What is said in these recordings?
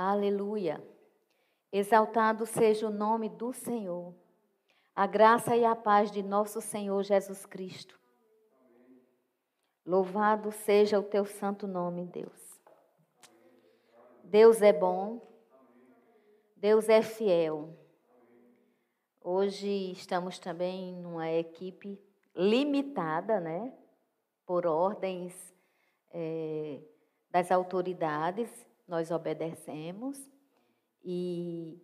Aleluia. Exaltado seja o nome do Senhor. A graça e a paz de nosso Senhor Jesus Cristo. Louvado seja o teu santo nome, Deus. Deus é bom. Deus é fiel. Hoje estamos também numa equipe limitada, né? Por ordens é, das autoridades, nós obedecemos. E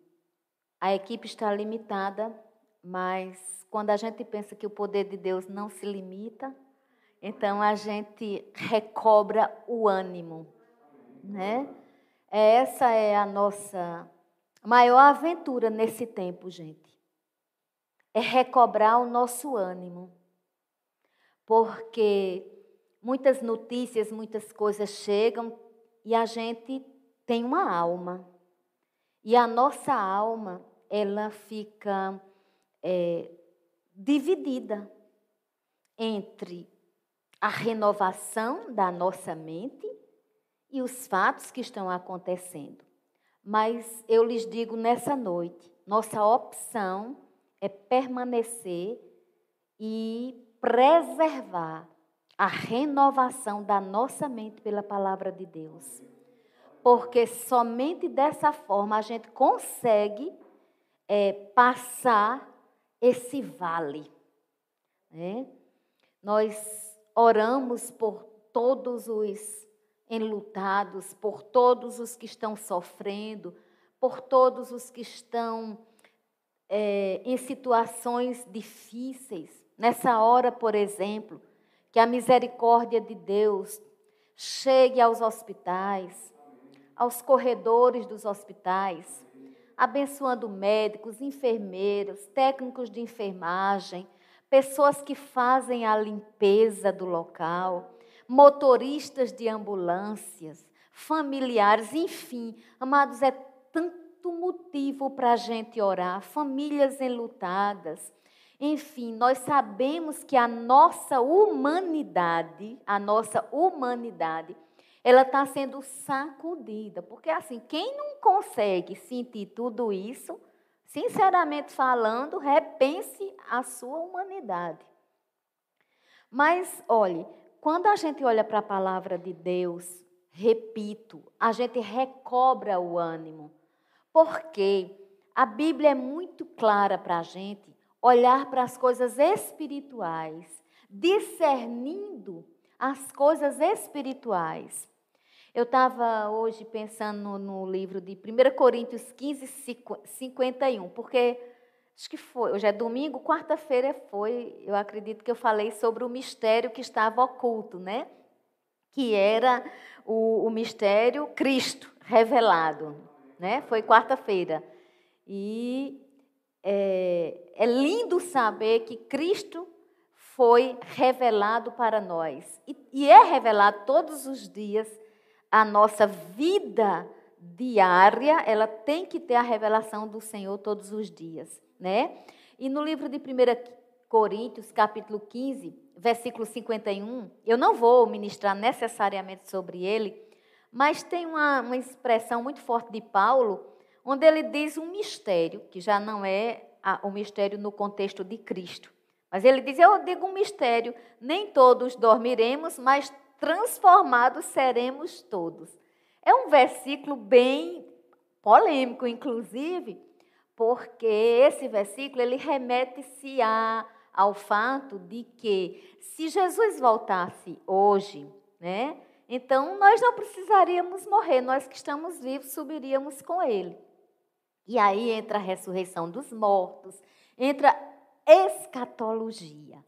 a equipe está limitada, mas quando a gente pensa que o poder de Deus não se limita, então a gente recobra o ânimo, né? Essa é a nossa maior aventura nesse tempo, gente. É recobrar o nosso ânimo. Porque muitas notícias, muitas coisas chegam e a gente tem uma alma. E a nossa alma, ela fica é, dividida entre a renovação da nossa mente e os fatos que estão acontecendo. Mas eu lhes digo nessa noite, nossa opção é permanecer e preservar a renovação da nossa mente pela palavra de Deus. Porque somente dessa forma a gente consegue é, passar esse vale. Né? Nós oramos por todos os enlutados, por todos os que estão sofrendo, por todos os que estão é, em situações difíceis. Nessa hora, por exemplo, que a misericórdia de Deus chegue aos hospitais, aos corredores dos hospitais, abençoando médicos, enfermeiros, técnicos de enfermagem, pessoas que fazem a limpeza do local, motoristas de ambulâncias, familiares, enfim, amados, é tanto motivo para a gente orar, famílias enlutadas, enfim, nós sabemos que a nossa humanidade, a nossa humanidade, ela está sendo sacudida. Porque, assim, quem não consegue sentir tudo isso, sinceramente falando, repense a sua humanidade. Mas, olhe, quando a gente olha para a palavra de Deus, repito, a gente recobra o ânimo. Porque a Bíblia é muito clara para a gente olhar para as coisas espirituais, discernindo as coisas espirituais. Eu estava hoje pensando no, livro de 1 Coríntios 15, 51, porque acho que foi, hoje é domingo, quarta-feira foi, eu acredito que eu falei sobre o mistério que estava oculto, né? Que era o, o mistério Cristo revelado, né? Foi quarta-feira. E é, é lindo saber que Cristo foi revelado para nós. E, e é revelado todos os dias. A nossa vida diária, ela tem que ter a revelação do Senhor todos os dias, né? E no livro de 1 Coríntios, capítulo 15, versículo 51, eu não vou ministrar necessariamente sobre ele, mas tem uma, uma expressão muito forte de Paulo, onde ele diz um mistério, que já não é o mistério no contexto de Cristo. Mas ele diz: Eu digo um mistério, nem todos dormiremos, mas transformados seremos todos. É um versículo bem polêmico, inclusive, porque esse versículo ele remete-se ao fato de que se Jesus voltasse hoje, né, então nós não precisaríamos morrer, nós que estamos vivos subiríamos com ele. E aí entra a ressurreição dos mortos, entra escatologia.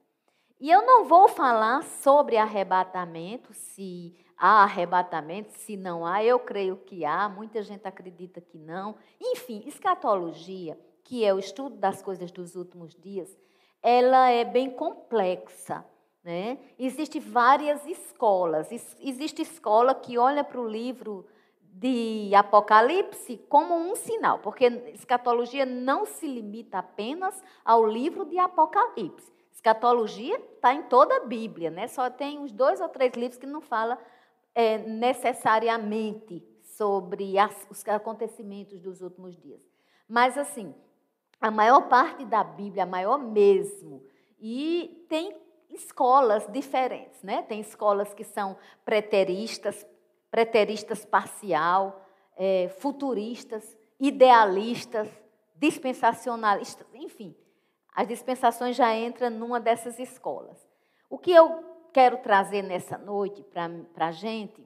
E eu não vou falar sobre arrebatamento, se há arrebatamento, se não há, eu creio que há, muita gente acredita que não. Enfim, escatologia, que é o estudo das coisas dos últimos dias, ela é bem complexa. Né? Existem várias escolas. Existe escola que olha para o livro de Apocalipse como um sinal, porque escatologia não se limita apenas ao livro de Apocalipse. Escatologia está em toda a Bíblia, né? Só tem uns dois ou três livros que não fala é, necessariamente sobre as, os acontecimentos dos últimos dias. Mas, assim, a maior parte da Bíblia, a maior mesmo, e tem escolas diferentes, né? Tem escolas que são preteristas, preteristas parcial, é, futuristas, idealistas, dispensacionalistas, enfim. As dispensações já entram numa dessas escolas. O que eu quero trazer nessa noite para a gente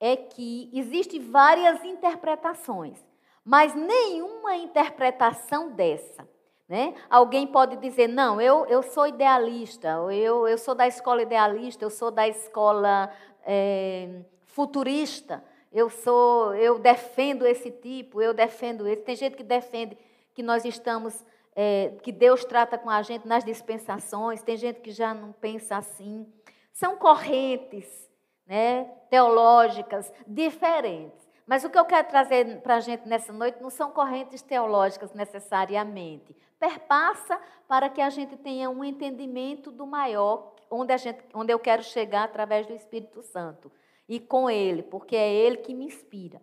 é que existem várias interpretações, mas nenhuma interpretação dessa. Né? Alguém pode dizer, não, eu, eu sou idealista, eu, eu sou da escola idealista, eu sou da escola é, futurista, eu sou, eu defendo esse tipo, eu defendo esse. Tem gente que defende que nós estamos, é, que Deus trata com a gente nas dispensações, tem gente que já não pensa assim. São correntes né, teológicas diferentes. Mas o que eu quero trazer para a gente nessa noite não são correntes teológicas necessariamente. Perpassa para que a gente tenha um entendimento do maior, onde, a gente, onde eu quero chegar através do Espírito Santo. E com Ele, porque é Ele que me inspira.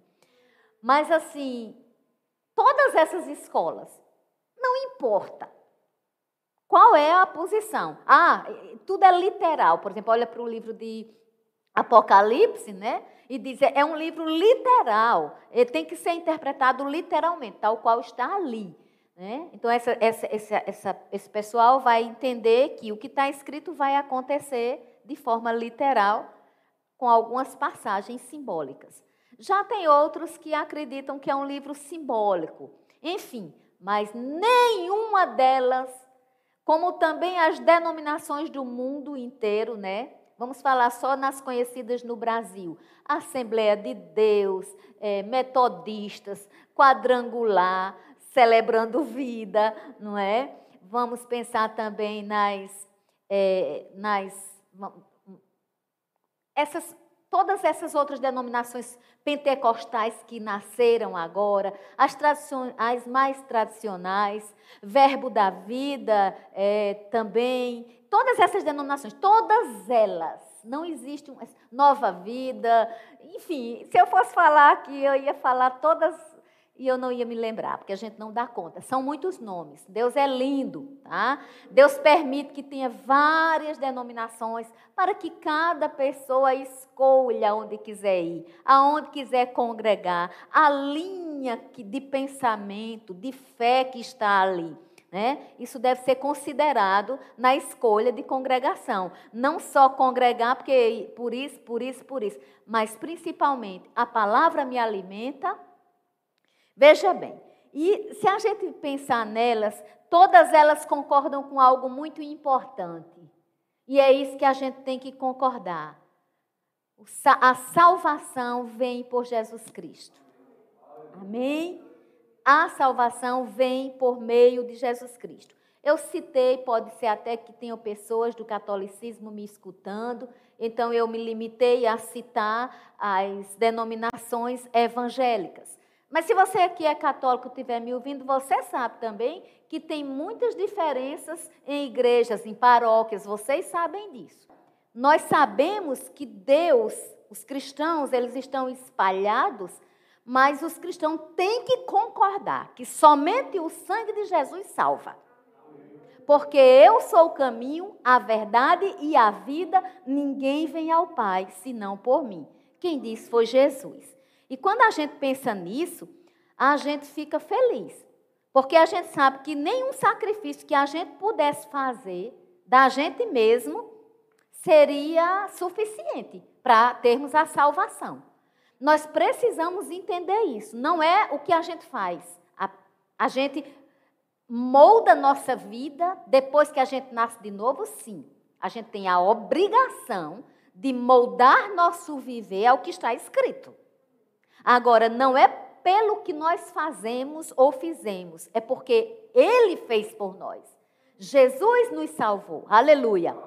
Mas assim, todas essas escolas, não importa qual é a posição. Ah, tudo é literal. Por exemplo, olha para o livro de Apocalipse, né? E diz, é um livro literal. Ele tem que ser interpretado literalmente, tal qual está ali. Né? Então, essa, essa, essa, esse pessoal vai entender que o que está escrito vai acontecer de forma literal, com algumas passagens simbólicas. Já tem outros que acreditam que é um livro simbólico. Enfim, mas nenhuma delas, como também as denominações do mundo inteiro, né? Vamos falar só nas conhecidas no Brasil: Assembleia de Deus, é, Metodistas, Quadrangular, Celebrando Vida, não é? Vamos pensar também nas, é, nas essas todas essas outras denominações pentecostais que nasceram agora, as, as mais tradicionais, Verbo da Vida é, também, todas essas denominações, todas elas, não existe uma nova vida, enfim, se eu fosse falar aqui, eu ia falar todas e eu não ia me lembrar, porque a gente não dá conta. São muitos nomes. Deus é lindo, tá? Deus permite que tenha várias denominações para que cada pessoa escolha onde quiser ir, aonde quiser congregar, a linha de pensamento, de fé que está ali. Né? Isso deve ser considerado na escolha de congregação. Não só congregar, porque por isso, por isso, por isso, mas principalmente a palavra me alimenta Veja bem, e se a gente pensar nelas, todas elas concordam com algo muito importante. E é isso que a gente tem que concordar. A salvação vem por Jesus Cristo. Amém? A salvação vem por meio de Jesus Cristo. Eu citei, pode ser até que tenham pessoas do catolicismo me escutando, então eu me limitei a citar as denominações evangélicas. Mas se você aqui é católico e estiver me ouvindo, você sabe também que tem muitas diferenças em igrejas, em paróquias, vocês sabem disso. Nós sabemos que Deus, os cristãos, eles estão espalhados, mas os cristãos têm que concordar que somente o sangue de Jesus salva. Porque eu sou o caminho, a verdade e a vida, ninguém vem ao Pai senão por mim. Quem disse foi Jesus. E quando a gente pensa nisso, a gente fica feliz. Porque a gente sabe que nenhum sacrifício que a gente pudesse fazer da gente mesmo seria suficiente para termos a salvação. Nós precisamos entender isso. Não é o que a gente faz. A, a gente molda nossa vida depois que a gente nasce de novo, sim. A gente tem a obrigação de moldar nosso viver ao que está escrito. Agora, não é pelo que nós fazemos ou fizemos, é porque Ele fez por nós. Jesus nos salvou. Aleluia.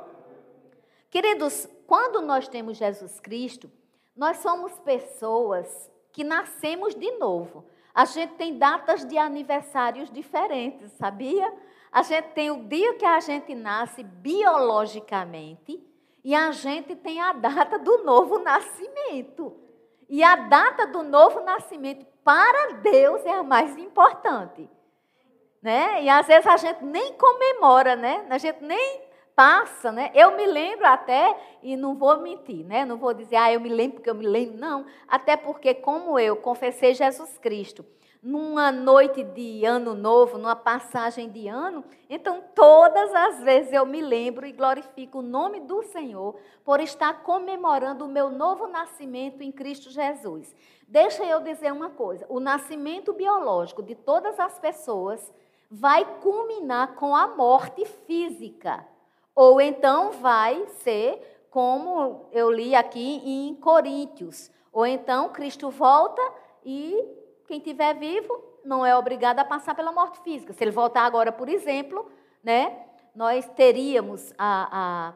Queridos, quando nós temos Jesus Cristo, nós somos pessoas que nascemos de novo. A gente tem datas de aniversários diferentes, sabia? A gente tem o dia que a gente nasce biologicamente e a gente tem a data do novo nascimento. E a data do novo nascimento para Deus é a mais importante. Né? E às vezes a gente nem comemora, né? A gente nem passa, né? Eu me lembro até, e não vou mentir, né? Não vou dizer, ah, eu me lembro porque eu me lembro, não. Até porque, como eu confessei Jesus Cristo numa noite de ano novo, numa passagem de ano, então todas as vezes eu me lembro e glorifico o nome do Senhor por estar comemorando o meu novo nascimento em Cristo Jesus. Deixa eu dizer uma coisa: o nascimento biológico de todas as pessoas vai culminar com a morte física, ou então vai ser como eu li aqui em Coríntios, ou então Cristo volta e quem estiver vivo não é obrigado a passar pela morte física. Se ele voltar agora, por exemplo, né, nós teríamos a,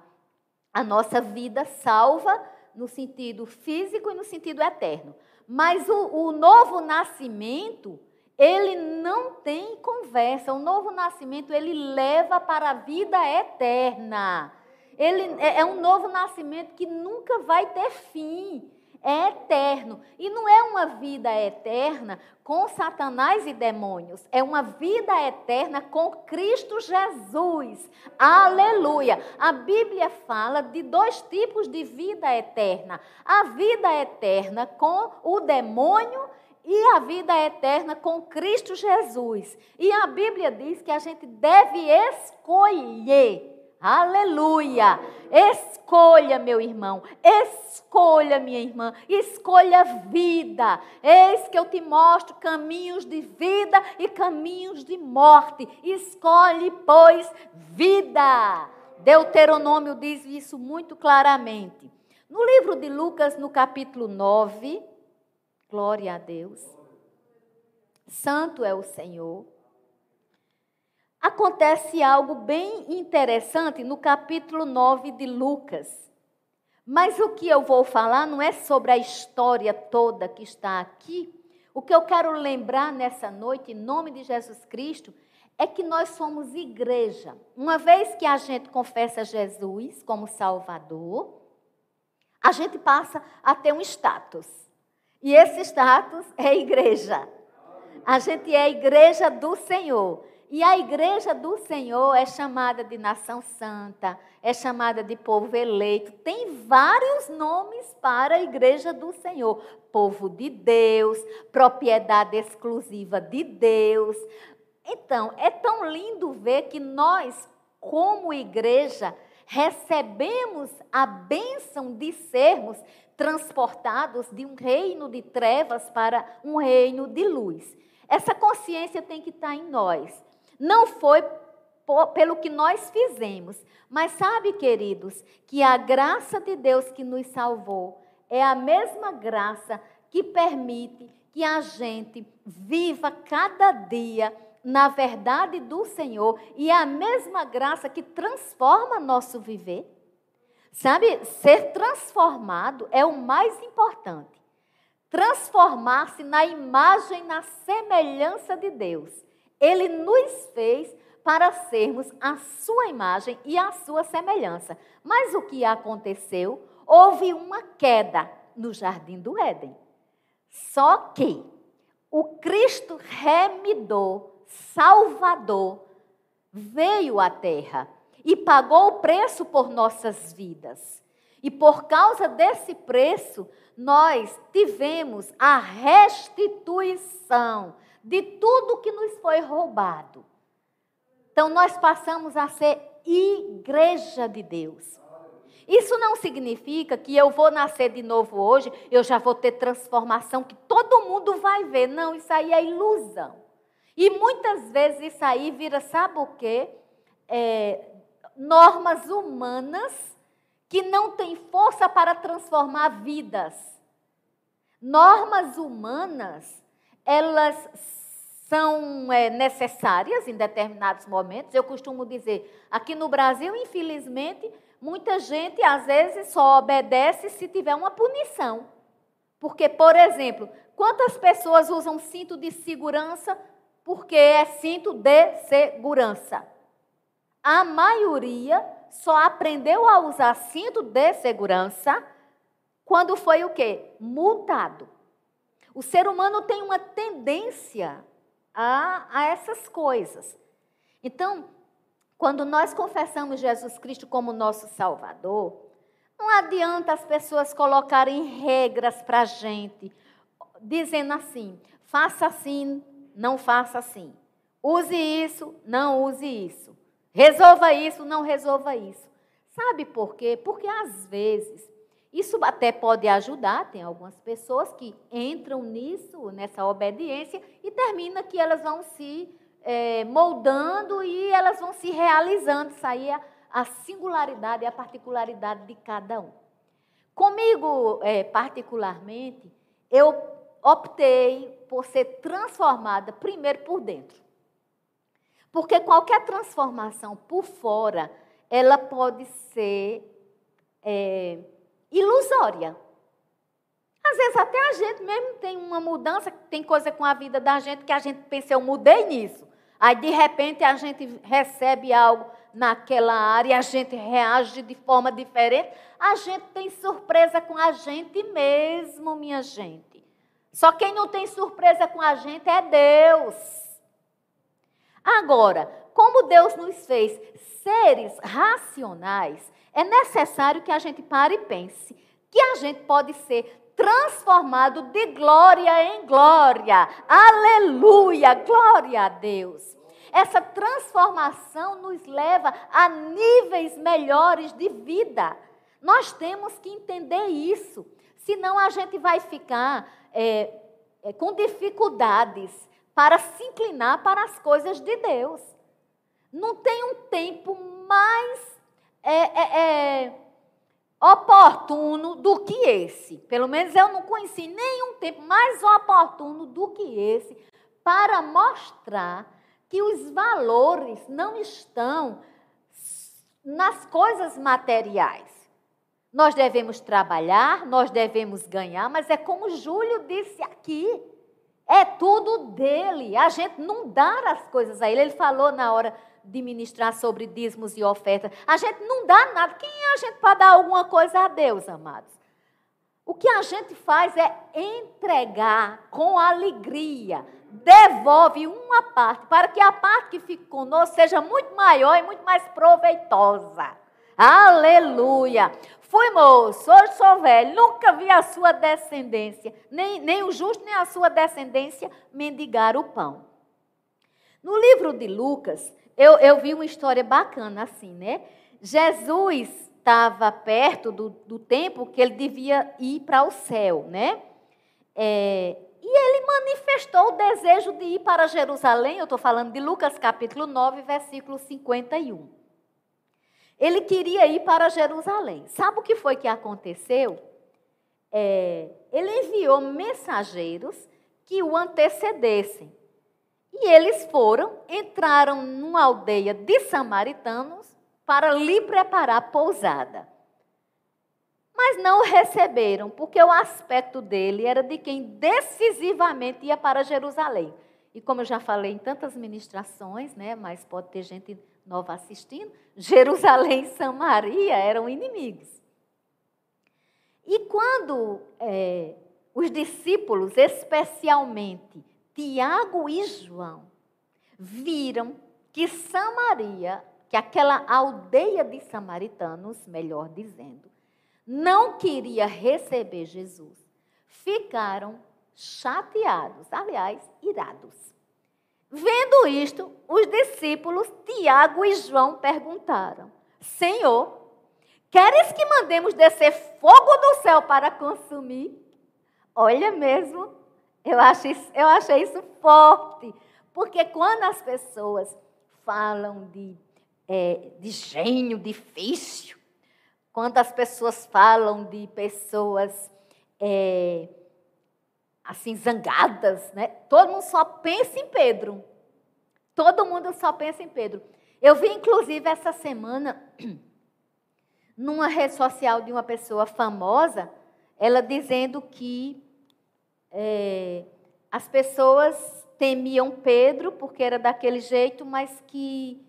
a, a nossa vida salva no sentido físico e no sentido eterno. Mas o, o novo nascimento, ele não tem conversa. O novo nascimento, ele leva para a vida eterna. Ele é, é um novo nascimento que nunca vai ter fim é eterno. E não é uma vida eterna com Satanás e demônios, é uma vida eterna com Cristo Jesus. Aleluia! A Bíblia fala de dois tipos de vida eterna: a vida eterna com o demônio e a vida eterna com Cristo Jesus. E a Bíblia diz que a gente deve escolher Aleluia! Escolha, meu irmão, escolha, minha irmã, escolha vida. Eis que eu te mostro caminhos de vida e caminhos de morte. Escolhe, pois, vida. Deuteronômio diz isso muito claramente. No livro de Lucas, no capítulo 9, glória a Deus. Santo é o Senhor acontece algo bem interessante no capítulo 9 de Lucas. Mas o que eu vou falar não é sobre a história toda que está aqui. O que eu quero lembrar nessa noite, em nome de Jesus Cristo, é que nós somos igreja. Uma vez que a gente confessa Jesus como Salvador, a gente passa a ter um status. E esse status é igreja. A gente é a igreja do Senhor. E a igreja do Senhor é chamada de nação santa, é chamada de povo eleito. Tem vários nomes para a igreja do Senhor: povo de Deus, propriedade exclusiva de Deus. Então, é tão lindo ver que nós, como igreja, recebemos a bênção de sermos transportados de um reino de trevas para um reino de luz. Essa consciência tem que estar em nós. Não foi pelo que nós fizemos, mas sabe, queridos, que a graça de Deus que nos salvou é a mesma graça que permite que a gente viva cada dia na verdade do Senhor e é a mesma graça que transforma nosso viver. Sabe, ser transformado é o mais importante. Transformar-se na imagem, na semelhança de Deus. Ele nos fez para sermos a sua imagem e a sua semelhança. Mas o que aconteceu? Houve uma queda no jardim do Éden. Só que o Cristo remidor, Salvador, veio à terra e pagou o preço por nossas vidas. E por causa desse preço, nós tivemos a restituição de tudo que nos foi roubado. Então nós passamos a ser igreja de Deus. Isso não significa que eu vou nascer de novo hoje, eu já vou ter transformação que todo mundo vai ver. Não, isso aí é ilusão. E muitas vezes isso aí vira, sabe o quê? É, normas humanas que não têm força para transformar vidas. Normas humanas, elas são é, necessárias em determinados momentos. Eu costumo dizer, aqui no Brasil, infelizmente, muita gente às vezes só obedece se tiver uma punição. Porque, por exemplo, quantas pessoas usam cinto de segurança porque é cinto de segurança? A maioria só aprendeu a usar cinto de segurança quando foi o quê? Multado. O ser humano tem uma tendência a, a essas coisas. Então, quando nós confessamos Jesus Cristo como nosso Salvador, não adianta as pessoas colocarem regras para a gente, dizendo assim: faça assim, não faça assim. Use isso, não use isso. Resolva isso, não resolva isso. Sabe por quê? Porque às vezes isso até pode ajudar, tem algumas pessoas que entram nisso, nessa obediência, e termina que elas vão se é, moldando e elas vão se realizando. Isso aí é a singularidade e a particularidade de cada um. Comigo, é, particularmente, eu optei por ser transformada primeiro por dentro. Porque qualquer transformação por fora, ela pode ser é, ilusória. Às vezes até a gente mesmo tem uma mudança, tem coisa com a vida da gente que a gente pensa, eu mudei nisso. Aí de repente a gente recebe algo naquela área, a gente reage de forma diferente. A gente tem surpresa com a gente mesmo, minha gente. Só quem não tem surpresa com a gente é Deus. Agora, como Deus nos fez seres racionais, é necessário que a gente pare e pense que a gente pode ser transformado de glória em glória. Aleluia! Glória a Deus. Essa transformação nos leva a níveis melhores de vida. Nós temos que entender isso. Senão a gente vai ficar é, é, com dificuldades para se inclinar para as coisas de Deus. Não tem um tempo mais é, é, é, oportuno do que esse. Pelo menos eu não conheci nenhum tempo mais oportuno do que esse para mostrar que os valores não estão nas coisas materiais. Nós devemos trabalhar, nós devemos ganhar, mas é como Júlio disse aqui. É tudo dele. A gente não dá as coisas a ele. Ele falou na hora de ministrar sobre dízimos e ofertas. A gente não dá nada. Quem é a gente para dar alguma coisa a Deus, amados? O que a gente faz é entregar com alegria. Devolve uma parte, para que a parte que fica conosco seja muito maior e muito mais proveitosa. Aleluia! Fui moço, hoje sou velho, nunca vi a sua descendência, nem, nem o justo nem a sua descendência mendigar o pão. No livro de Lucas, eu, eu vi uma história bacana assim, né? Jesus estava perto do, do tempo que ele devia ir para o céu, né? É, e ele manifestou o desejo de ir para Jerusalém, eu estou falando de Lucas capítulo 9, versículo 51. Ele queria ir para Jerusalém. Sabe o que foi que aconteceu? É, ele enviou mensageiros que o antecedessem. E eles foram, entraram numa aldeia de samaritanos para lhe preparar pousada. Mas não o receberam, porque o aspecto dele era de quem decisivamente ia para Jerusalém. E como eu já falei em tantas ministrações, né, mas pode ter gente nova assistindo, Jerusalém e Samaria eram inimigos. E quando é, os discípulos, especialmente Tiago e João viram que Samaria, que aquela aldeia de samaritanos, melhor dizendo, não queria receber Jesus, ficaram chateados, aliás, irados. Vendo isto, os discípulos Tiago e João perguntaram: Senhor, queres que mandemos descer fogo do céu para consumir? Olha mesmo, eu, acho isso, eu achei isso forte, porque quando as pessoas falam de, é, de gênio difícil, quando as pessoas falam de pessoas é, assim zangadas, né? Todo mundo só pensa em Pedro. Todo mundo só pensa em Pedro. Eu vi inclusive essa semana numa rede social de uma pessoa famosa, ela dizendo que é, as pessoas temiam Pedro porque era daquele jeito, mas que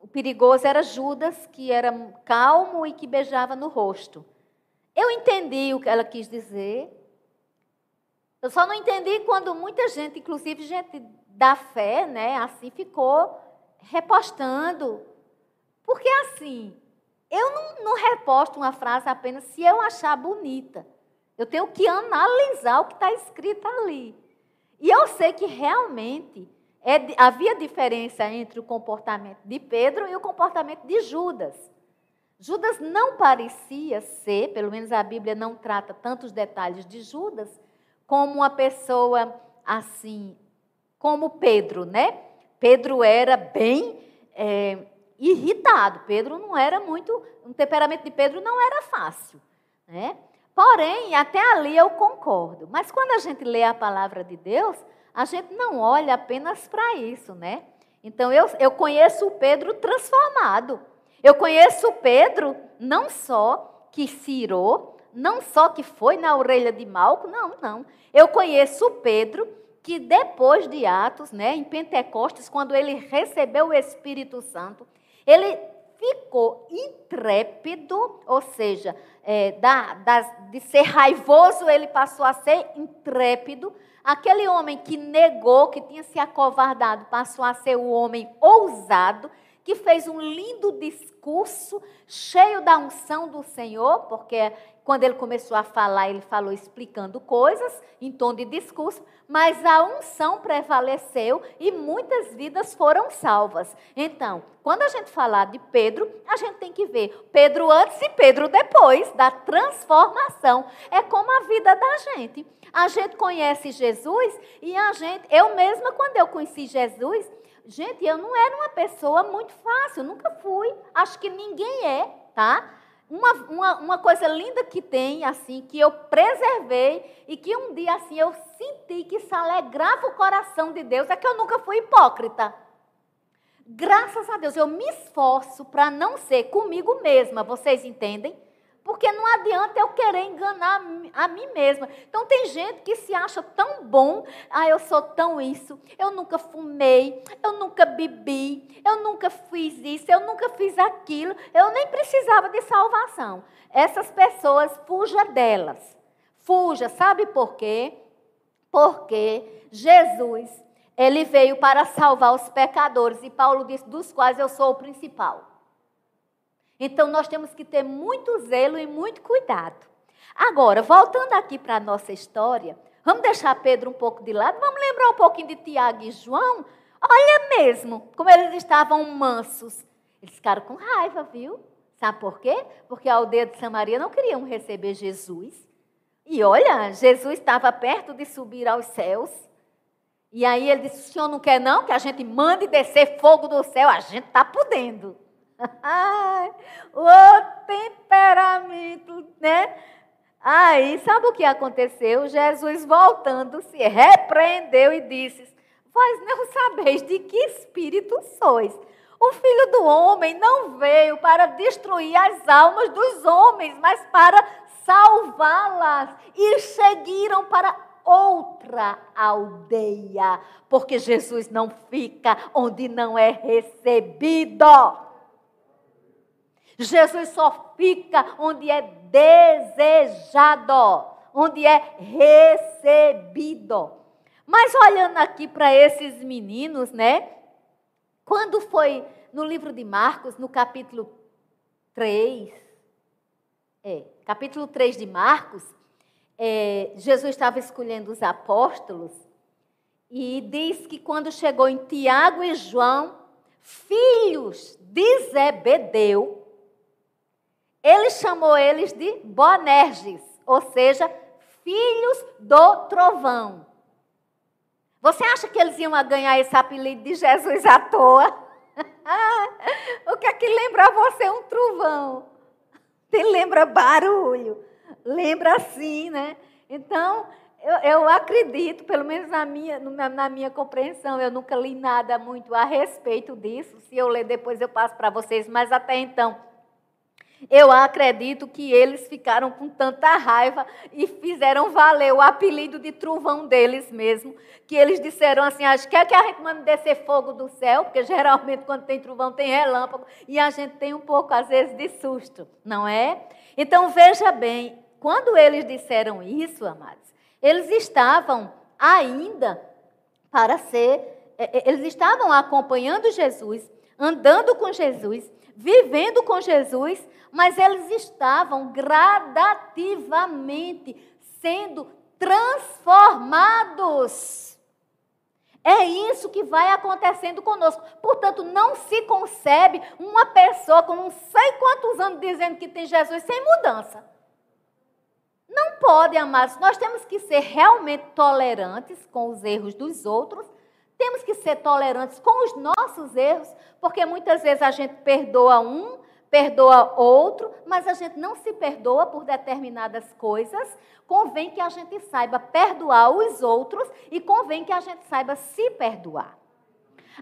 o perigoso era Judas, que era calmo e que beijava no rosto. Eu entendi o que ela quis dizer. Eu só não entendi quando muita gente, inclusive gente da fé, né, assim ficou repostando. Porque assim, eu não, não reposto uma frase apenas se eu achar bonita. Eu tenho que analisar o que está escrito ali. E eu sei que realmente é, havia diferença entre o comportamento de Pedro e o comportamento de Judas. Judas não parecia ser, pelo menos a Bíblia não trata tantos detalhes de Judas, como uma pessoa assim, como Pedro, né? Pedro era bem é, irritado. Pedro não era muito, o temperamento de Pedro não era fácil, né? Porém, até ali eu concordo. Mas quando a gente lê a palavra de Deus, a gente não olha apenas para isso, né? Então eu, eu conheço o Pedro transformado. Eu conheço o Pedro não só que cirou, não só que foi na orelha de Malco, não, não. Eu conheço o Pedro que depois de Atos, né, em Pentecostes, quando ele recebeu o Espírito Santo, ele ficou intrépido, ou seja, é, da, da, de ser raivoso, ele passou a ser intrépido. Aquele homem que negou, que tinha se acovardado, passou a ser o homem ousado, que fez um lindo discurso, cheio da unção do Senhor, porque quando ele começou a falar, ele falou explicando coisas em tom de discurso, mas a unção prevaleceu e muitas vidas foram salvas. Então, quando a gente falar de Pedro, a gente tem que ver Pedro antes e Pedro depois da transformação. É como a vida da gente. A gente conhece Jesus e a gente, eu mesma quando eu conheci Jesus, gente, eu não era uma pessoa muito fácil, nunca fui. Acho que ninguém é, tá? Uma, uma, uma coisa linda que tem, assim, que eu preservei e que um dia, assim, eu senti que isso alegrava o coração de Deus, é que eu nunca fui hipócrita. Graças a Deus, eu me esforço para não ser comigo mesma, vocês entendem? Porque não adianta eu querer enganar a mim mesma. Então tem gente que se acha tão bom, ah, eu sou tão isso, eu nunca fumei, eu nunca bebi, eu nunca fiz isso, eu nunca fiz aquilo, eu nem precisava de salvação. Essas pessoas, fuja delas. Fuja, sabe por quê? Porque Jesus, ele veio para salvar os pecadores, e Paulo disse, dos quais eu sou o principal. Então nós temos que ter muito zelo e muito cuidado. Agora, voltando aqui para a nossa história, vamos deixar Pedro um pouco de lado, vamos lembrar um pouquinho de Tiago e João. Olha mesmo como eles estavam mansos. Eles ficaram com raiva, viu? Sabe por quê? Porque a aldeia de Samaria não queriam receber Jesus. E olha, Jesus estava perto de subir aos céus. E aí ele disse: o senhor não quer, não? Que a gente mande descer fogo do céu? A gente está podendo o temperamento, né? Aí, sabe o que aconteceu? Jesus, voltando-se, repreendeu e disse: Vós não sabeis de que espírito sois. O filho do homem não veio para destruir as almas dos homens, mas para salvá-las. E seguiram para outra aldeia, porque Jesus não fica onde não é recebido. Jesus só fica onde é desejado, onde é recebido. Mas olhando aqui para esses meninos, né? Quando foi no livro de Marcos, no capítulo 3, é, capítulo 3 de Marcos, é, Jesus estava escolhendo os apóstolos e diz que quando chegou em Tiago e João, filhos de Zebedeu, ele chamou eles de Boanerges, ou seja, filhos do trovão. Você acha que eles iam ganhar esse apelido de Jesus à toa? o que é que lembra você um trovão? Te lembra barulho, lembra assim, né? Então, eu, eu acredito, pelo menos na minha, na, minha compreensão, eu nunca li nada muito a respeito disso. Se eu ler depois, eu passo para vocês, mas até então eu acredito que eles ficaram com tanta raiva e fizeram valer o apelido de trovão deles mesmo, que eles disseram assim: acho que é que a gente manda descer fogo do céu, porque geralmente quando tem trovão tem relâmpago, e a gente tem um pouco, às vezes, de susto, não é? Então veja bem, quando eles disseram isso, amados, eles estavam ainda para ser, é, é, eles estavam acompanhando Jesus, andando com Jesus, vivendo com Jesus, mas eles estavam gradativamente sendo transformados. É isso que vai acontecendo conosco. Portanto, não se concebe uma pessoa com não sei quantos anos dizendo que tem Jesus sem mudança. Não pode, amados. Nós temos que ser realmente tolerantes com os erros dos outros. Temos que ser tolerantes com os nossos erros, porque muitas vezes a gente perdoa um, perdoa outro, mas a gente não se perdoa por determinadas coisas. Convém que a gente saiba perdoar os outros e convém que a gente saiba se perdoar.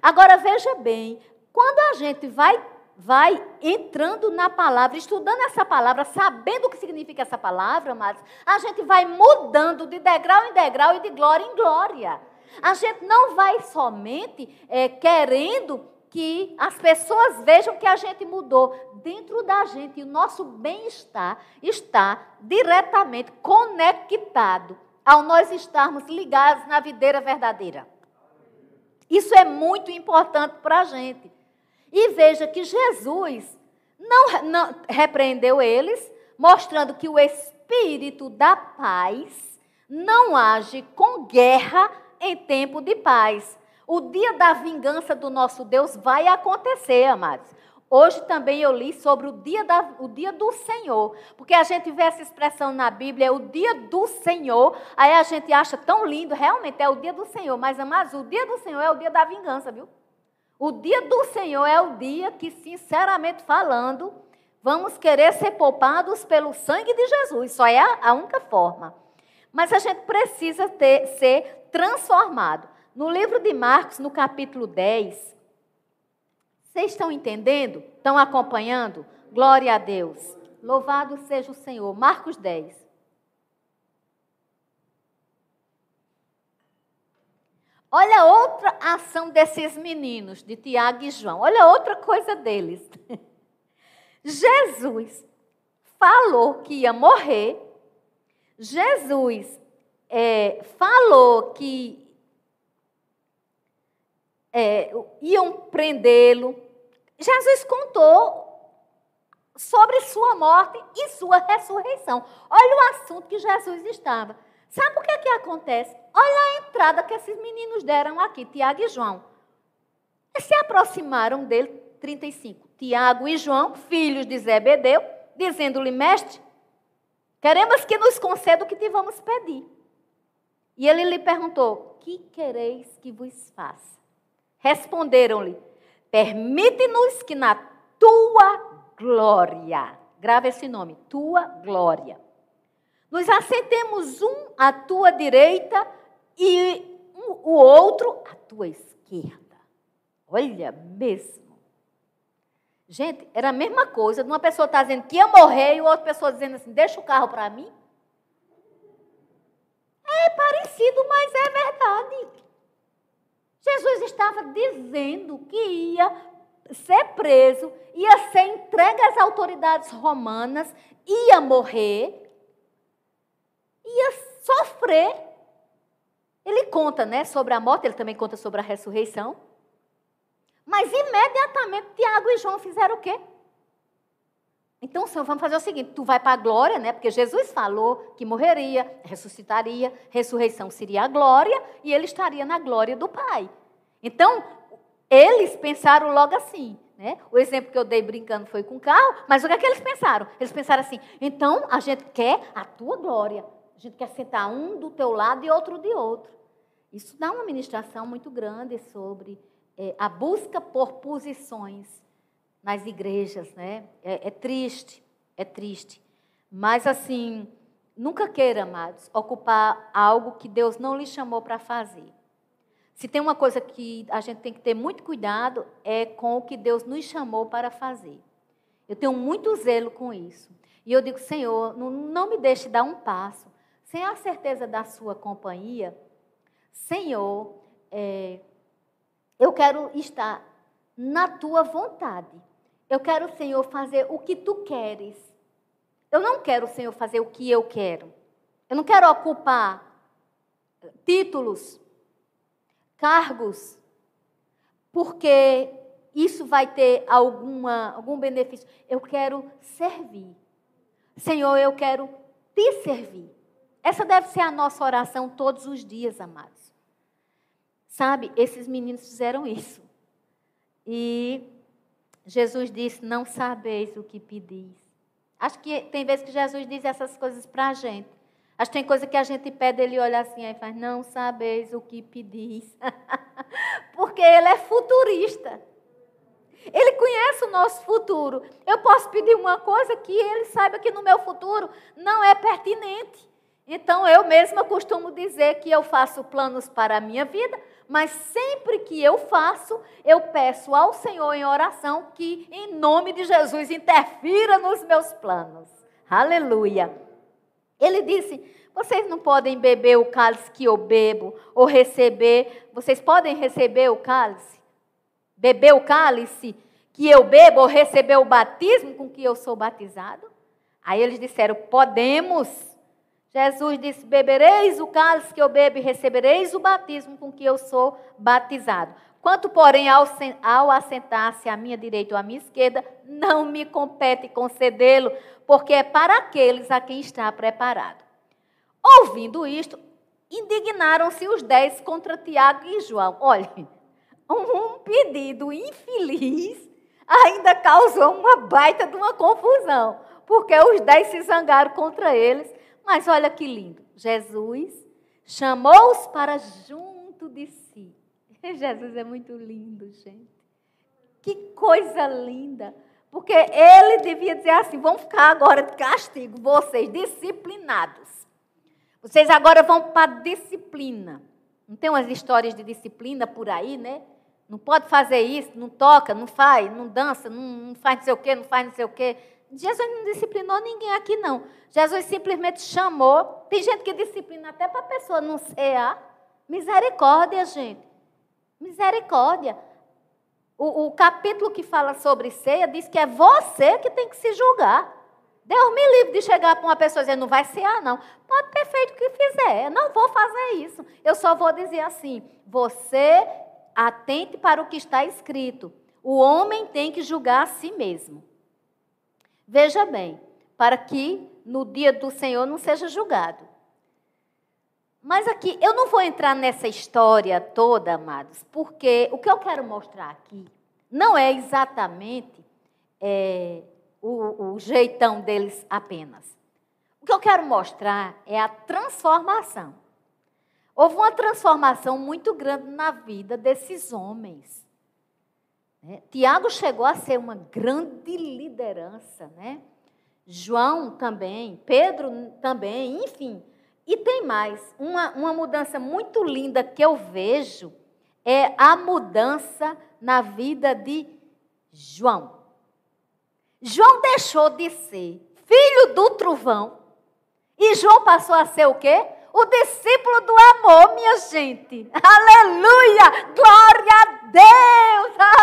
Agora veja bem, quando a gente vai vai entrando na palavra, estudando essa palavra, sabendo o que significa essa palavra, mas a gente vai mudando de degrau em degrau e de glória em glória. A gente não vai somente é, querendo que as pessoas vejam que a gente mudou. Dentro da gente, o nosso bem-estar está diretamente conectado ao nós estarmos ligados na videira verdadeira. Isso é muito importante para a gente. E veja que Jesus não, não repreendeu eles, mostrando que o espírito da paz não age com guerra em tempo de paz. O dia da vingança do nosso Deus vai acontecer, amados. Hoje também eu li sobre o dia, da, o dia do Senhor, porque a gente vê essa expressão na Bíblia, é o dia do Senhor, aí a gente acha tão lindo, realmente é o dia do Senhor, mas amados, o dia do Senhor é o dia da vingança, viu? O dia do Senhor é o dia que, sinceramente falando, vamos querer ser poupados pelo sangue de Jesus, só é a, a única forma. Mas a gente precisa ter, ser transformado. No livro de Marcos, no capítulo 10, vocês estão entendendo? Estão acompanhando? Glória a Deus. Louvado seja o Senhor. Marcos 10. Olha outra ação desses meninos, de Tiago e João. Olha outra coisa deles. Jesus falou que ia morrer. Jesus é, falou que é, iam prendê-lo. Jesus contou sobre sua morte e sua ressurreição. Olha o assunto que Jesus estava. Sabe o que, é que acontece? Olha a entrada que esses meninos deram aqui, Tiago e João. Eles se aproximaram dele, 35. Tiago e João, filhos de Zebedeu, dizendo-lhe, mestre, queremos que nos conceda o que te vamos pedir. E ele lhe perguntou, que quereis que vos faça? Responderam-lhe: Permite-nos que na tua glória, grava esse nome, tua glória, nos assentemos um à tua direita e o outro à tua esquerda. Olha mesmo. Gente, era a mesma coisa de uma pessoa estar dizendo que ia morrer e outra pessoa dizendo assim: deixa o carro para mim. É parecido, mas é verdade. Jesus estava dizendo que ia ser preso, ia ser entregue às autoridades romanas, ia morrer, ia sofrer. Ele conta né, sobre a morte, ele também conta sobre a ressurreição. Mas imediatamente Tiago e João fizeram o quê? Então, Senhor, vamos fazer o seguinte: tu vai para a glória, né? Porque Jesus falou que morreria, ressuscitaria, ressurreição seria a glória e ele estaria na glória do Pai. Então, eles pensaram logo assim. Né? O exemplo que eu dei brincando foi com o carro, mas o que é que eles pensaram? Eles pensaram assim: então a gente quer a tua glória, a gente quer sentar um do teu lado e outro de outro. Isso dá uma ministração muito grande sobre é, a busca por posições nas igrejas, né? É, é triste, é triste. Mas assim, nunca queira, amados, ocupar algo que Deus não lhe chamou para fazer. Se tem uma coisa que a gente tem que ter muito cuidado, é com o que Deus nos chamou para fazer. Eu tenho muito zelo com isso. E eu digo, Senhor, não, não me deixe dar um passo sem a certeza da sua companhia. Senhor, é, eu quero estar na tua vontade. Eu quero, Senhor, fazer o que tu queres. Eu não quero, Senhor, fazer o que eu quero. Eu não quero ocupar títulos, cargos, porque isso vai ter alguma, algum benefício. Eu quero servir. Senhor, eu quero te servir. Essa deve ser a nossa oração todos os dias, amados. Sabe, esses meninos fizeram isso. E Jesus disse: Não sabeis o que pedis. Acho que tem vezes que Jesus diz essas coisas para a gente. Acho que tem coisa que a gente pede, ele olha assim e faz: Não sabeis o que pedis. Porque ele é futurista. Ele conhece o nosso futuro. Eu posso pedir uma coisa que ele saiba que no meu futuro não é pertinente. Então eu mesma costumo dizer que eu faço planos para a minha vida, mas sempre que eu faço, eu peço ao Senhor em oração que, em nome de Jesus, interfira nos meus planos. Aleluia. Ele disse: vocês não podem beber o cálice que eu bebo, ou receber. Vocês podem receber o cálice? beber o cálice que eu bebo ou receber o batismo com que eu sou batizado? Aí eles disseram: Podemos. Jesus disse: Bebereis o cálice que eu bebo e recebereis o batismo com que eu sou batizado. Quanto, porém, ao, ao assentar-se à minha direita ou à minha esquerda, não me compete concedê-lo, porque é para aqueles a quem está preparado. Ouvindo isto, indignaram-se os dez contra Tiago e João. Olhem, um pedido infeliz ainda causou uma baita de uma confusão, porque os dez se zangaram contra eles. Mas olha que lindo, Jesus chamou-os para junto de si. Jesus é muito lindo, gente. Que coisa linda. Porque ele devia dizer assim: vão ficar agora de castigo, vocês, disciplinados. Vocês agora vão para disciplina. Não tem umas histórias de disciplina por aí, né? Não pode fazer isso, não toca, não faz, não dança, não faz não sei o quê, não faz não sei o quê. Jesus não disciplinou ninguém aqui, não. Jesus simplesmente chamou. Tem gente que disciplina até para a pessoa não cear. Misericórdia, gente. Misericórdia. O, o, capítulo que fala sobre ceia diz que é você que tem que se julgar. Deus me livre de chegar para uma pessoa e dizer, não vai cear, não. Pode ter feito o que fizer. Eu não vou fazer isso. Eu só vou dizer assim: você Atente para o que está escrito. O homem tem que julgar a si mesmo. Veja bem, para que no dia do Senhor não seja julgado. Mas aqui, eu não vou entrar nessa história toda, amados, porque o que eu quero mostrar aqui não é exatamente é, o, o jeitão deles apenas. O que eu quero mostrar é a transformação. Houve uma transformação muito grande na vida desses homens. Né? Tiago chegou a ser uma grande liderança, né? João também, Pedro também, enfim. E tem mais, uma, uma mudança muito linda que eu vejo é a mudança na vida de João. João deixou de ser filho do trovão e João passou a ser o quê? o discípulo do amor, minha gente. Aleluia! Glória a Deus!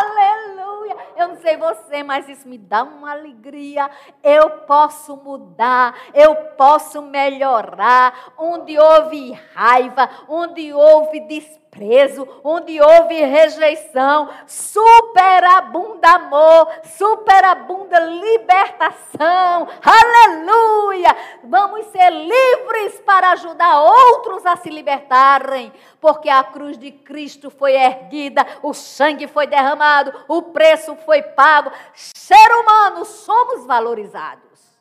Sei você, mas isso me dá uma alegria. Eu posso mudar, eu posso melhorar. Onde houve raiva, onde houve desprezo, onde houve rejeição, superabunda amor, superabunda libertação. Aleluia! Vamos ser livres para ajudar outros a se libertarem, porque a cruz de Cristo foi erguida, o sangue foi derramado, o preço foi pago. Ser humano, somos valorizados.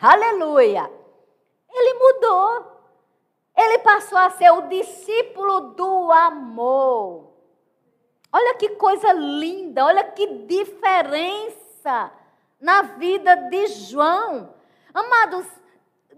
Aleluia! Ele mudou. Ele passou a ser o discípulo do amor. Olha que coisa linda, olha que diferença na vida de João. Amados,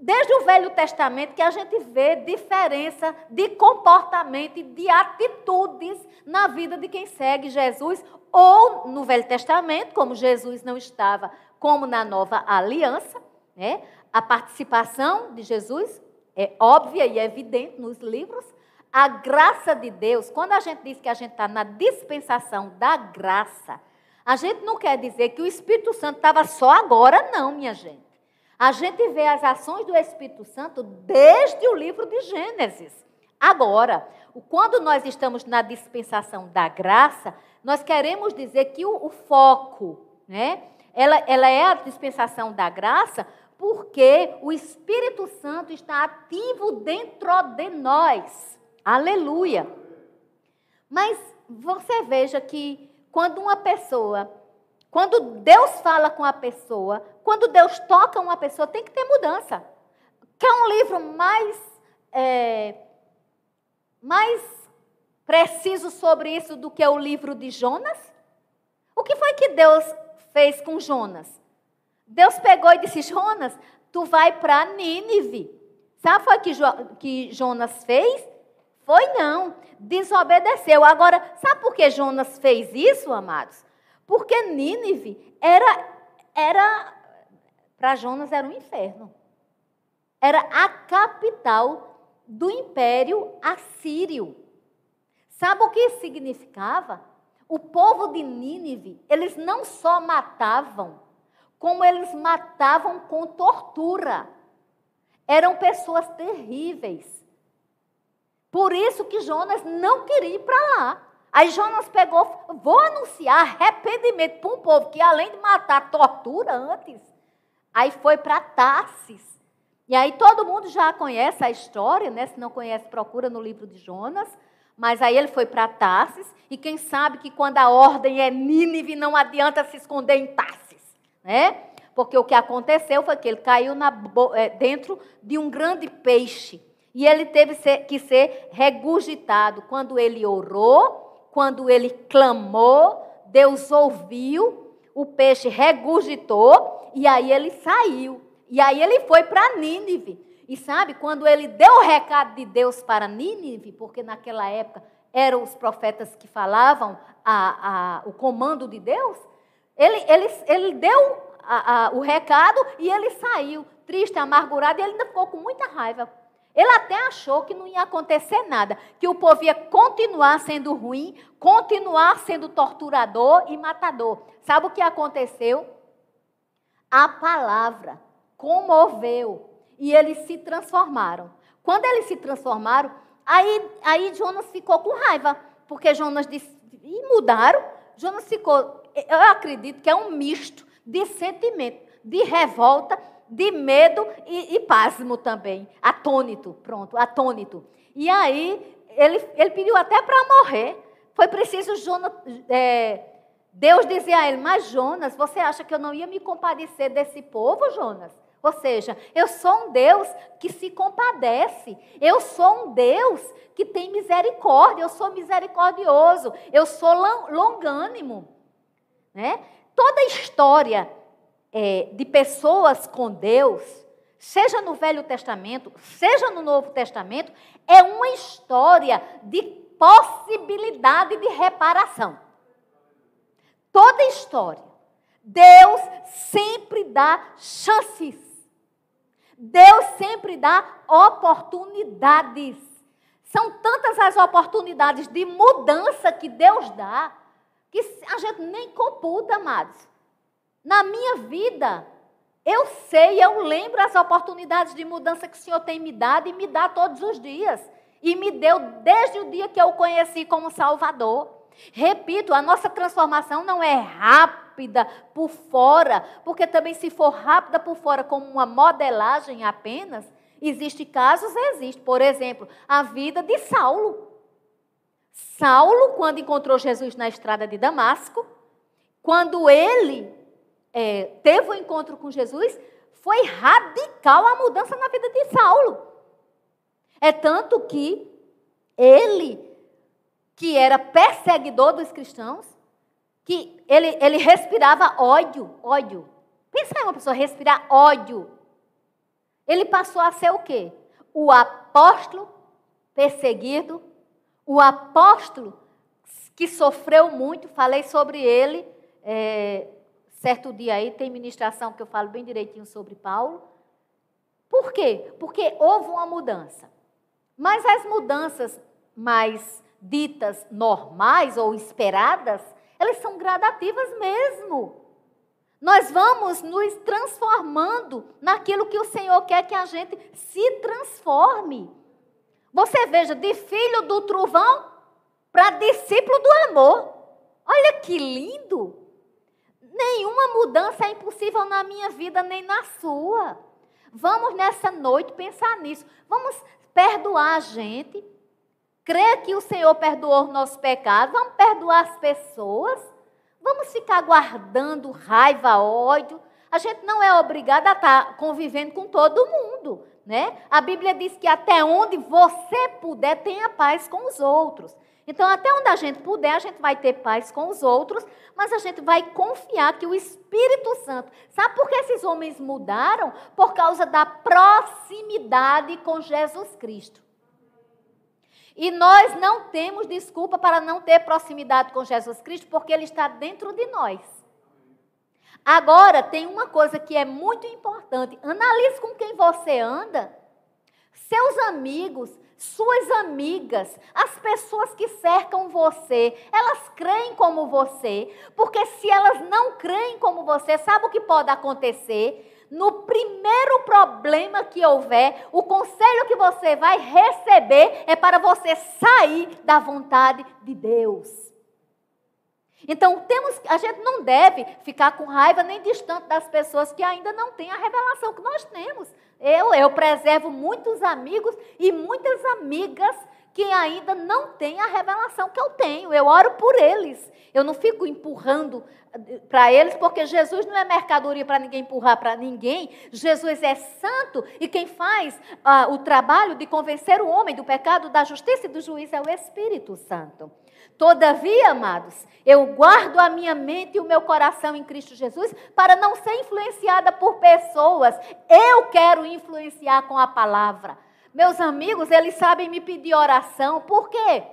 desde o Velho Testamento que a gente vê diferença de comportamento e de atitudes na vida de quem segue Jesus, ou no Velho Testamento, como Jesus não estava, como na Nova Aliança, né? A participação de Jesus é óbvia e evidente nos livros. A graça de Deus, quando a gente diz que a gente está na dispensação da graça, a gente não quer dizer que o Espírito Santo estava só agora, não, minha gente. A gente vê as ações do Espírito Santo desde o livro de Gênesis. Agora, quando nós estamos na dispensação da graça, nós queremos dizer que o, o foco, né? Ela, ela é a dispensação da graça porque o Espírito Santo está ativo dentro de nós. Aleluia. Mas você veja que quando uma pessoa, quando Deus fala com a pessoa, quando Deus toca uma pessoa, tem que ter mudança. Quer um livro mais, é, mais preciso sobre isso do que o livro de Jonas? O que foi que Deus fez com Jonas? Deus pegou e disse: Jonas, tu vai para Nínive. Sabe o que, jo que Jonas fez? Foi não, desobedeceu. Agora, sabe por que Jonas fez isso, amados? Porque Nínive era, era para Jonas era um inferno. Era a capital do império assírio. Sabe o que significava? O povo de Nínive, eles não só matavam, como eles matavam com tortura. Eram pessoas terríveis. Por isso que Jonas não queria ir para lá. Aí Jonas pegou, vou anunciar arrependimento para um povo que além de matar, tortura antes. Aí foi para Tarsis. E aí todo mundo já conhece a história, né? Se não conhece, procura no livro de Jonas. Mas aí ele foi para Tarsis, e quem sabe que quando a ordem é Nínive, não adianta se esconder em Tarsis, né? Porque o que aconteceu foi que ele caiu na, é, dentro de um grande peixe. E ele teve que ser regurgitado. Quando ele orou, quando ele clamou, Deus ouviu, o peixe regurgitou e aí ele saiu. E aí ele foi para Nínive. E sabe, quando ele deu o recado de Deus para Nínive, porque naquela época eram os profetas que falavam a, a, o comando de Deus, ele, ele, ele deu a, o recado e ele saiu, triste, amargurado, e ele ainda ficou com muita raiva. Ele até achou que não ia acontecer nada, que o povo ia continuar sendo ruim, continuar sendo torturador e matador. Sabe o que aconteceu? A palavra comoveu e eles se transformaram. Quando eles se transformaram, aí, aí Jonas ficou com raiva, porque Jonas disse, e mudaram. Jonas ficou, eu acredito que é um misto de sentimento, de revolta de medo e, e pasmo também. Atônito, pronto, atônito. E aí, ele, ele pediu até para morrer. Foi preciso Jonas, é, Deus dizer a ele, mas Jonas, você acha que eu não ia me compadecer desse povo, Jonas? Ou seja, eu sou um Deus que se compadece. Eu sou um Deus que tem misericórdia. Eu sou misericordioso. Eu sou longânimo. Né? Toda história é, de pessoas com Deus, seja no Velho Testamento, seja no Novo Testamento, é uma história de possibilidade de reparação. Toda história. Deus sempre dá chances. Deus sempre dá oportunidades. São tantas as oportunidades de mudança que Deus dá, que a gente nem computa, amados. Na minha vida, eu sei, eu lembro as oportunidades de mudança que o Senhor tem me dado e me dá todos os dias. E me deu desde o dia que eu o conheci como Salvador. Repito, a nossa transformação não é rápida por fora, porque também se for rápida por fora como uma modelagem apenas, existe casos, existe. Por exemplo, a vida de Saulo. Saulo, quando encontrou Jesus na estrada de Damasco, quando ele é, teve o um encontro com Jesus, foi radical a mudança na vida de Saulo. É tanto que ele, que era perseguidor dos cristãos, que ele, ele respirava ódio, ódio. Pensa em uma pessoa respirar ódio. Ele passou a ser o quê? O apóstolo perseguido, o apóstolo que sofreu muito, falei sobre ele é, Certo dia aí tem ministração que eu falo bem direitinho sobre Paulo. Por quê? Porque houve uma mudança. Mas as mudanças mais ditas normais ou esperadas, elas são gradativas mesmo. Nós vamos nos transformando naquilo que o Senhor quer que a gente se transforme. Você veja, de filho do trovão para discípulo do amor. Olha que lindo! Nenhuma mudança é impossível na minha vida nem na sua. Vamos nessa noite pensar nisso. Vamos perdoar a gente. Crer que o Senhor perdoou os nossos pecados. Vamos perdoar as pessoas. Vamos ficar guardando raiva, ódio. A gente não é obrigada a estar convivendo com todo mundo. Né? A Bíblia diz que até onde você puder, tenha paz com os outros. Então, até onde a gente puder, a gente vai ter paz com os outros, mas a gente vai confiar que o Espírito Santo. Sabe por que esses homens mudaram? Por causa da proximidade com Jesus Cristo. E nós não temos desculpa para não ter proximidade com Jesus Cristo, porque Ele está dentro de nós. Agora, tem uma coisa que é muito importante: analise com quem você anda. Seus amigos, suas amigas, as pessoas que cercam você, elas creem como você, porque se elas não creem como você, sabe o que pode acontecer? No primeiro problema que houver, o conselho que você vai receber é para você sair da vontade de Deus. Então, temos, a gente não deve ficar com raiva nem distante das pessoas que ainda não têm a revelação que nós temos. Eu, eu preservo muitos amigos e muitas amigas que ainda não têm a revelação que eu tenho. Eu oro por eles. Eu não fico empurrando eh, para eles, porque Jesus não é mercadoria para ninguém empurrar para ninguém. Jesus é santo e quem faz ah, o trabalho de convencer o homem do pecado, da justiça e do juízo é o Espírito Santo. Todavia, amados, eu guardo a minha mente e o meu coração em Cristo Jesus para não ser influenciada por pessoas. Eu quero influenciar com a palavra. Meus amigos, eles sabem me pedir oração. Por quê?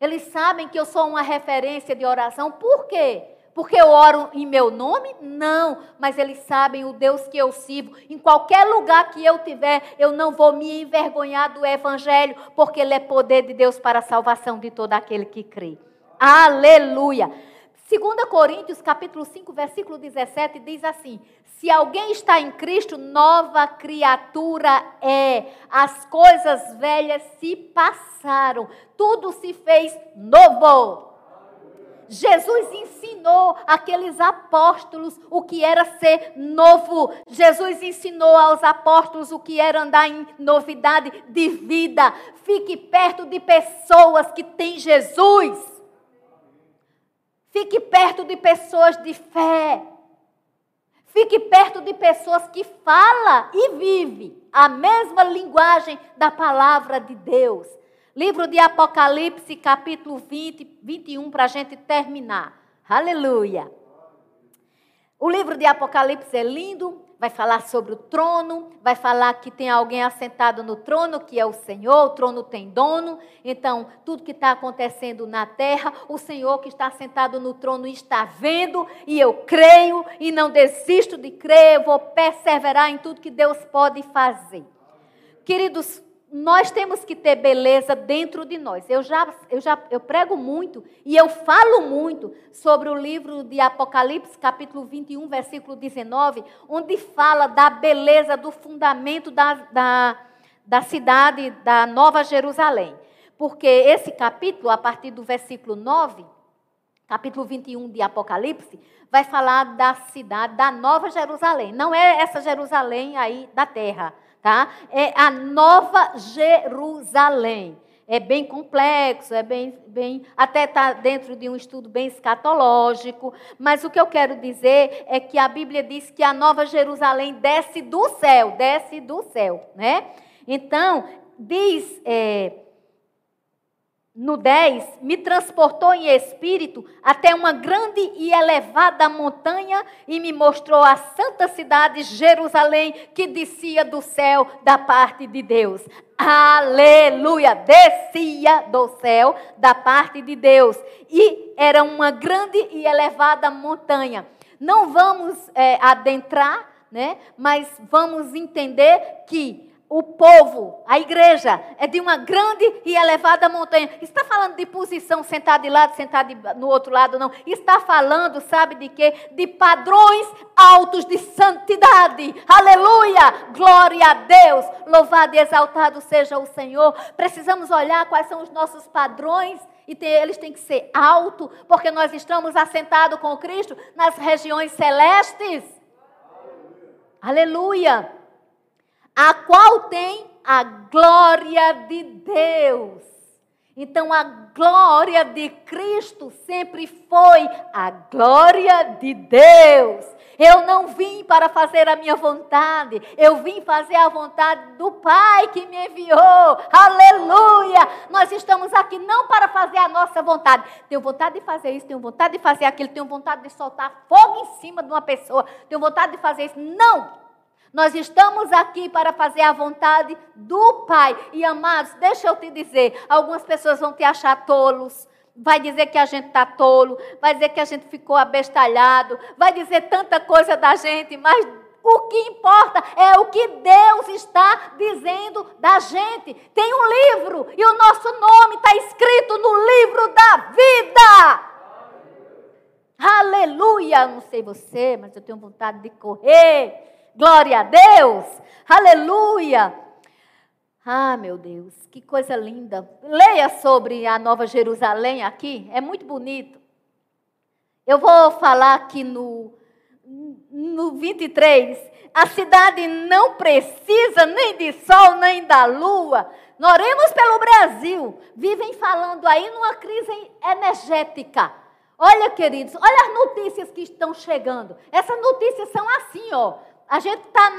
Eles sabem que eu sou uma referência de oração. Por quê? Porque eu oro em meu nome? Não, mas eles sabem o Deus que eu sirvo. Em qualquer lugar que eu tiver, eu não vou me envergonhar do Evangelho, porque ele é poder de Deus para a salvação de todo aquele que crê. Aleluia! 2 Coríntios, capítulo 5, versículo 17, diz assim: Se alguém está em Cristo, nova criatura é. As coisas velhas se passaram, tudo se fez novo. Jesus ensinou aqueles apóstolos o que era ser novo. Jesus ensinou aos apóstolos o que era andar em novidade de vida. Fique perto de pessoas que têm Jesus. Fique perto de pessoas de fé. Fique perto de pessoas que falam e vivem a mesma linguagem da palavra de Deus. Livro de Apocalipse, capítulo 20, 21, para a gente terminar. Aleluia. O livro de Apocalipse é lindo, vai falar sobre o trono, vai falar que tem alguém assentado no trono, que é o Senhor, o trono tem dono. Então, tudo que está acontecendo na terra, o Senhor que está sentado no trono está vendo, e eu creio e não desisto de crer, eu vou perseverar em tudo que Deus pode fazer. Queridos, nós temos que ter beleza dentro de nós. Eu já, eu já eu prego muito e eu falo muito sobre o livro de Apocalipse, capítulo 21, versículo 19, onde fala da beleza do fundamento da, da, da cidade da Nova Jerusalém. Porque esse capítulo, a partir do versículo 9, capítulo 21 de Apocalipse, vai falar da cidade da Nova Jerusalém. Não é essa Jerusalém aí da terra tá? É a Nova Jerusalém. É bem complexo, é bem, bem até está dentro de um estudo bem escatológico, mas o que eu quero dizer é que a Bíblia diz que a Nova Jerusalém desce do céu, desce do céu, né? Então, diz é, no 10, me transportou em espírito até uma grande e elevada montanha e me mostrou a santa cidade Jerusalém que descia do céu da parte de Deus. Aleluia! Descia do céu da parte de Deus. E era uma grande e elevada montanha. Não vamos é, adentrar, né? mas vamos entender que o povo, a igreja, é de uma grande e elevada montanha. Está falando de posição, sentar de lado, sentar de, no outro lado, não. Está falando, sabe de quê? De padrões altos de santidade. Aleluia! Glória a Deus! Louvado e exaltado seja o Senhor. Precisamos olhar quais são os nossos padrões. E ter, eles têm que ser altos, porque nós estamos assentados com Cristo nas regiões celestes. Aleluia! A qual tem a glória de Deus. Então, a glória de Cristo sempre foi a glória de Deus. Eu não vim para fazer a minha vontade, eu vim fazer a vontade do Pai que me enviou. Aleluia! Nós estamos aqui não para fazer a nossa vontade. Tenho vontade de fazer isso, tenho vontade de fazer aquilo, tenho vontade de soltar fogo em cima de uma pessoa, tenho vontade de fazer isso. Não! Nós estamos aqui para fazer a vontade do Pai. E amados, deixa eu te dizer: algumas pessoas vão te achar tolos. Vai dizer que a gente está tolo, vai dizer que a gente ficou abestalhado, vai dizer tanta coisa da gente, mas o que importa é o que Deus está dizendo da gente. Tem um livro e o nosso nome está escrito no livro da vida. Aleluia! Não sei você, mas eu tenho vontade de correr Glória a Deus! Aleluia! Ah, meu Deus, que coisa linda. Leia sobre a Nova Jerusalém aqui, é muito bonito. Eu vou falar aqui no, no 23. A cidade não precisa nem de sol nem da lua. Oremos pelo Brasil. Vivem falando aí numa crise energética. Olha, queridos, olha as notícias que estão chegando. Essas notícias são assim, ó a gente está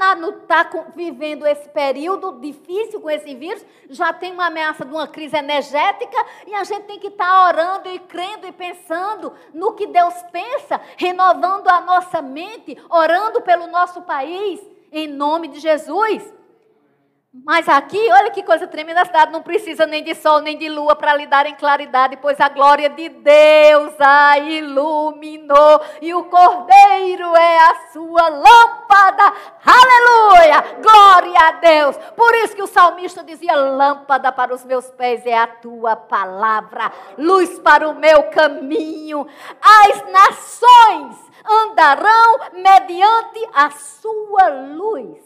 tá vivendo esse período difícil com esse vírus, já tem uma ameaça de uma crise energética, e a gente tem que estar tá orando e crendo e pensando no que Deus pensa, renovando a nossa mente, orando pelo nosso país, em nome de Jesus. Mas aqui, olha que coisa tremenda, a cidade não precisa nem de sol nem de lua para lhe darem claridade, pois a glória de Deus a iluminou e o Cordeiro é a sua lâmpada. Aleluia! Glória a Deus! Por isso que o salmista dizia: lâmpada para os meus pés é a tua palavra, luz para o meu caminho. As nações andarão mediante a sua luz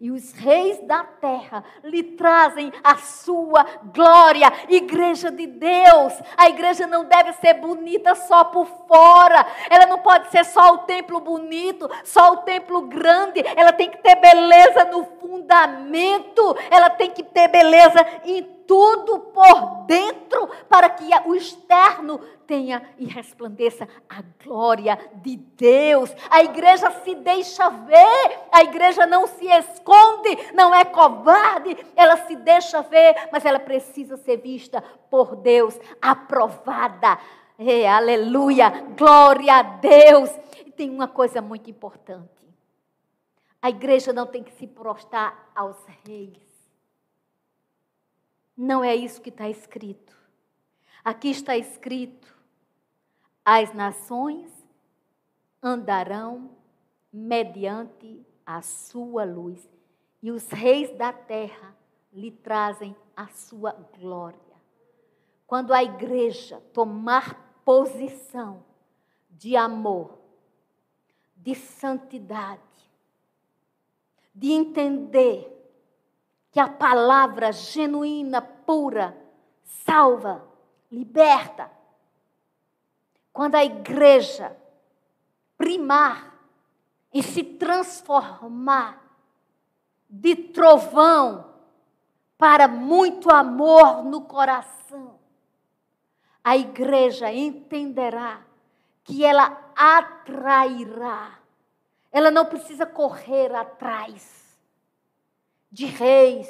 e os reis da terra lhe trazem a sua glória. Igreja de Deus, a igreja não deve ser bonita só por fora, ela não pode ser só o templo bonito, só o templo grande, ela tem que ter beleza no fundamento, ela tem que ter beleza em tudo por dentro, para que o externo tenha e resplandeça a glória de Deus. A igreja se deixa ver, a igreja não se esconde, não é covarde, ela se deixa ver, mas ela precisa ser vista por Deus, aprovada. É, aleluia, glória a Deus. E tem uma coisa muito importante. A igreja não tem que se prostrar aos reis. Não é isso que está escrito. Aqui está escrito: as nações andarão mediante a sua luz, e os reis da terra lhe trazem a sua glória. Quando a igreja tomar posição de amor, de santidade, de entender que a palavra genuína, pura, salva, liberta. Quando a igreja primar e se transformar de trovão para muito amor no coração, a igreja entenderá que ela atrairá. Ela não precisa correr atrás de reis.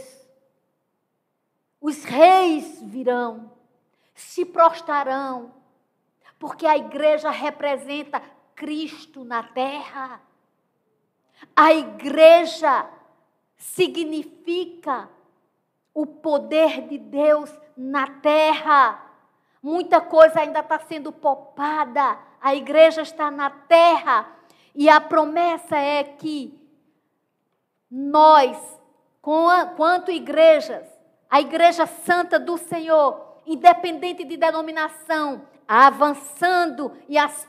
Os reis virão, se prostrarão, porque a igreja representa Cristo na terra. A igreja significa o poder de Deus na terra. Muita coisa ainda está sendo popada. A igreja está na terra. E a promessa é que nós quanto igrejas, a igreja santa do Senhor, independente de denominação, avançando e as,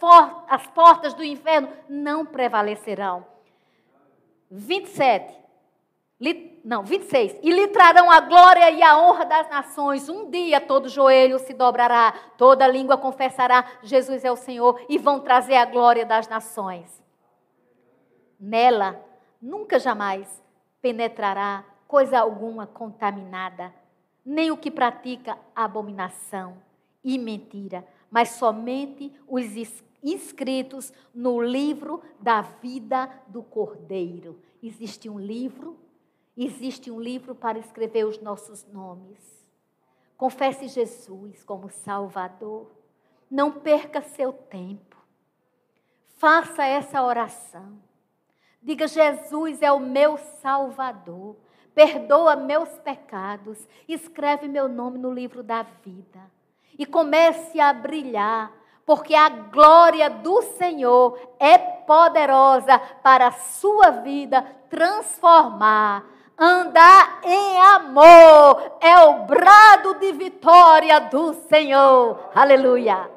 as portas do inferno não prevalecerão. 27. Li, não, 26. E lhe trarão a glória e a honra das nações. Um dia todo joelho se dobrará, toda língua confessará: Jesus é o Senhor, e vão trazer a glória das nações. Nela, nunca jamais penetrará coisa alguma contaminada, nem o que pratica abominação e mentira, mas somente os inscritos no livro da vida do Cordeiro. Existe um livro Existe um livro para escrever os nossos nomes. Confesse Jesus como Salvador. Não perca seu tempo. Faça essa oração. Diga: Jesus é o meu Salvador. Perdoa meus pecados. Escreve meu nome no livro da vida. E comece a brilhar, porque a glória do Senhor é poderosa para a sua vida transformar Andar em amor é o brado de vitória do Senhor. Aleluia.